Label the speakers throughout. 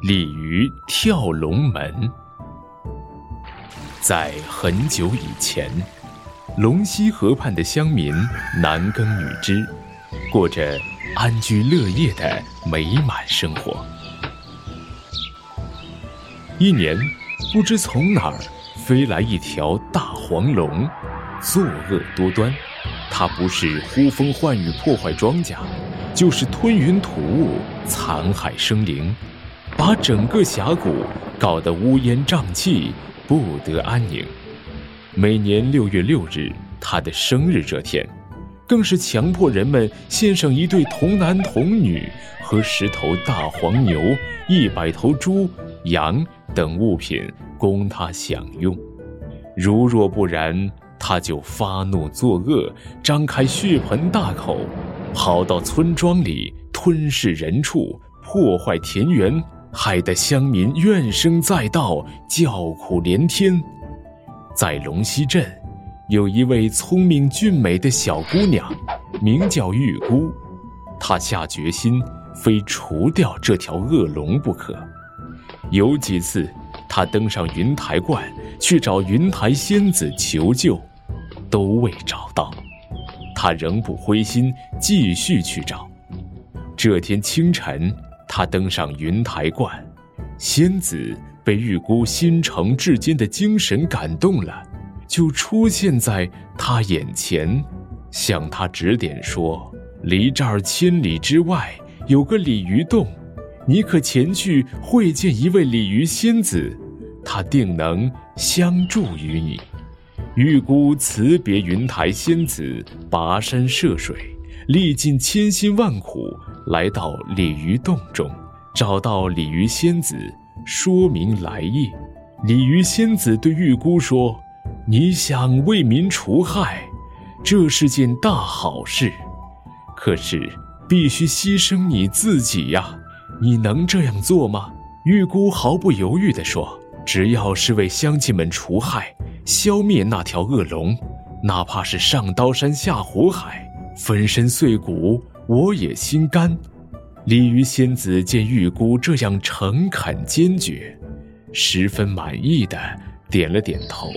Speaker 1: 鲤鱼跳龙门。在很久以前，龙溪河畔的乡民男耕女织，过着安居乐业的美满生活。一年，不知从哪儿飞来一条大黄龙，作恶多端。它不是呼风唤雨破坏庄稼，就是吞云吐雾残害生灵。把整个峡谷搞得乌烟瘴气，不得安宁。每年六月六日，他的生日这天，更是强迫人们献上一对童男童女和十头大黄牛、一百头猪、羊等物品供他享用。如若不然，他就发怒作恶，张开血盆大口，跑到村庄里吞噬人畜，破坏田园。害得乡民怨声载道，叫苦连天。在龙溪镇，有一位聪明俊美的小姑娘，名叫玉姑。她下决心，非除掉这条恶龙不可。有几次，她登上云台观去找云台仙子求救，都未找到。她仍不灰心，继续去找。这天清晨。他登上云台观，仙子被玉姑心诚至坚的精神感动了，就出现在他眼前，向他指点说：“离这儿千里之外有个鲤鱼洞，你可前去会见一位鲤鱼仙子，她定能相助于你。”玉姑辞别云台仙子，跋山涉水，历尽千辛万苦。来到鲤鱼洞中，找到鲤鱼仙子，说明来意。鲤鱼仙子对玉姑说：“你想为民除害，这是件大好事，可是必须牺牲你自己呀！你能这样做吗？”玉姑毫不犹豫地说：“只要是为乡亲们除害，消灭那条恶龙，哪怕是上刀山下火海，粉身碎骨。”我也心甘。鲤鱼仙子见玉姑这样诚恳坚决，十分满意的点了点头，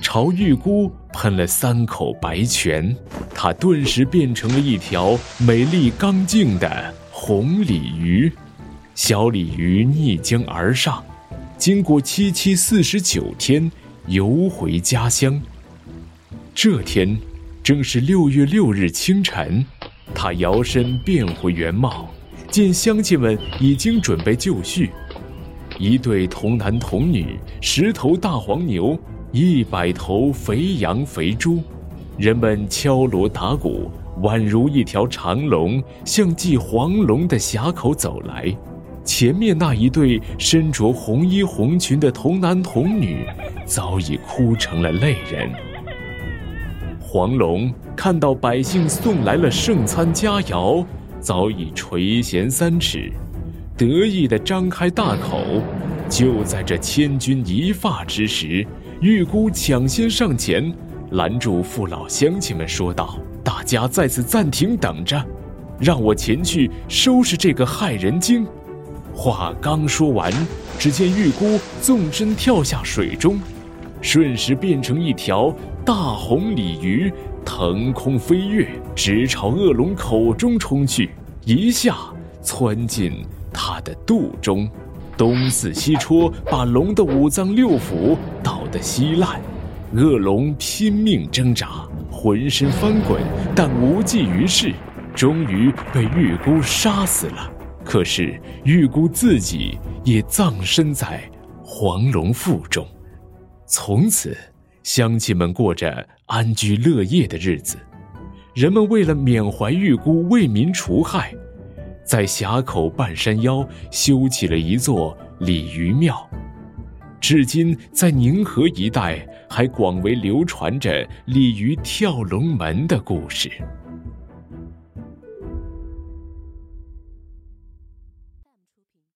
Speaker 1: 朝玉姑喷了三口白泉，她顿时变成了一条美丽刚净的红鲤鱼。小鲤鱼逆江而上，经过七七四十九天，游回家乡。这天，正是六月六日清晨。他摇身变回原貌，见乡亲们已经准备就绪，一对童男童女，十头大黄牛，一百头肥羊肥猪，人们敲锣打鼓，宛如一条长龙向祭黄龙的峡口走来。前面那一对身着红衣红裙的童男童女，早已哭成了泪人。黄龙看到百姓送来了圣餐佳肴，早已垂涎三尺，得意地张开大口。就在这千钧一发之时，玉姑抢先上前，拦住父老乡亲们，说道：“大家在此暂停等着，让我前去收拾这个害人精。”话刚说完，只见玉姑纵身跳下水中。瞬时变成一条大红鲤鱼，腾空飞跃，直朝恶龙口中冲去，一下窜进它的肚中，东刺西戳，把龙的五脏六腑捣得稀烂。恶龙拼命挣扎，浑身翻滚，但无济于事，终于被玉姑杀死了。可是玉姑自己也葬身在黄龙腹中。从此，乡亲们过着安居乐业的日子。人们为了缅怀玉姑为民除害，在峡口半山腰修起了一座鲤鱼庙。至今，在宁河一带还广为流传着鲤鱼跳龙门的故事。